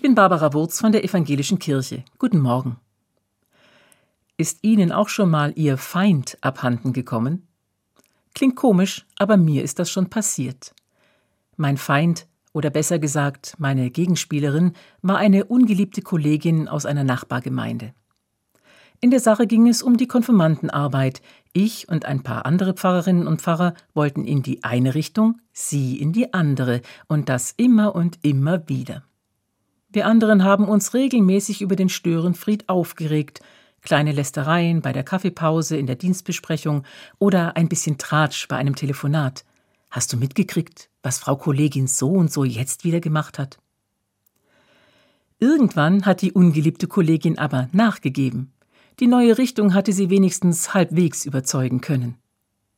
Ich bin Barbara Wurz von der Evangelischen Kirche. Guten Morgen. Ist Ihnen auch schon mal Ihr Feind abhanden gekommen? Klingt komisch, aber mir ist das schon passiert. Mein Feind, oder besser gesagt meine Gegenspielerin, war eine ungeliebte Kollegin aus einer Nachbargemeinde. In der Sache ging es um die Konfirmandenarbeit. Ich und ein paar andere Pfarrerinnen und Pfarrer wollten in die eine Richtung, sie in die andere, und das immer und immer wieder. Wir anderen haben uns regelmäßig über den Störenfried aufgeregt, kleine Lästereien bei der Kaffeepause in der Dienstbesprechung oder ein bisschen Tratsch bei einem Telefonat. Hast du mitgekriegt, was Frau Kollegin so und so jetzt wieder gemacht hat? Irgendwann hat die ungeliebte Kollegin aber nachgegeben. Die neue Richtung hatte sie wenigstens halbwegs überzeugen können.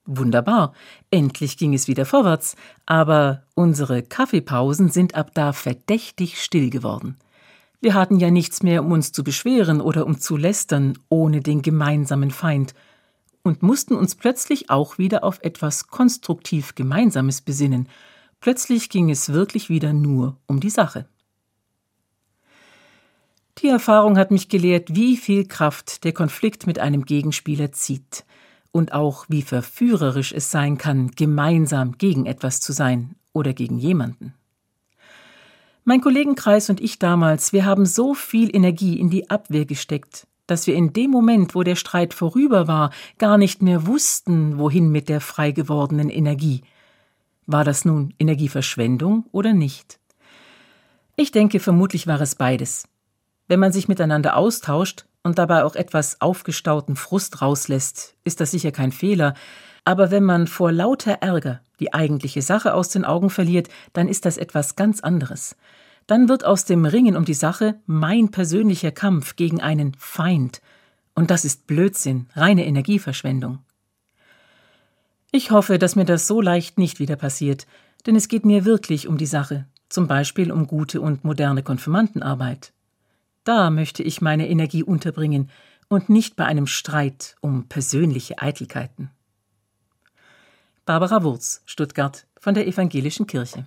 Wunderbar, endlich ging es wieder vorwärts, aber unsere Kaffeepausen sind ab da verdächtig still geworden. Wir hatten ja nichts mehr, um uns zu beschweren oder um zu lästern, ohne den gemeinsamen Feind, und mussten uns plötzlich auch wieder auf etwas konstruktiv Gemeinsames besinnen. Plötzlich ging es wirklich wieder nur um die Sache. Die Erfahrung hat mich gelehrt, wie viel Kraft der Konflikt mit einem Gegenspieler zieht – und auch wie verführerisch es sein kann, gemeinsam gegen etwas zu sein oder gegen jemanden. Mein Kollegenkreis und ich damals, wir haben so viel Energie in die Abwehr gesteckt, dass wir in dem Moment, wo der Streit vorüber war, gar nicht mehr wussten, wohin mit der frei gewordenen Energie. War das nun Energieverschwendung oder nicht? Ich denke, vermutlich war es beides. Wenn man sich miteinander austauscht, und dabei auch etwas aufgestauten Frust rauslässt, ist das sicher kein Fehler, aber wenn man vor lauter Ärger die eigentliche Sache aus den Augen verliert, dann ist das etwas ganz anderes. Dann wird aus dem Ringen um die Sache mein persönlicher Kampf gegen einen Feind, und das ist Blödsinn, reine Energieverschwendung. Ich hoffe, dass mir das so leicht nicht wieder passiert, denn es geht mir wirklich um die Sache, zum Beispiel um gute und moderne Konfirmandenarbeit. Da möchte ich meine Energie unterbringen und nicht bei einem Streit um persönliche Eitelkeiten. Barbara Wurz, Stuttgart von der Evangelischen Kirche.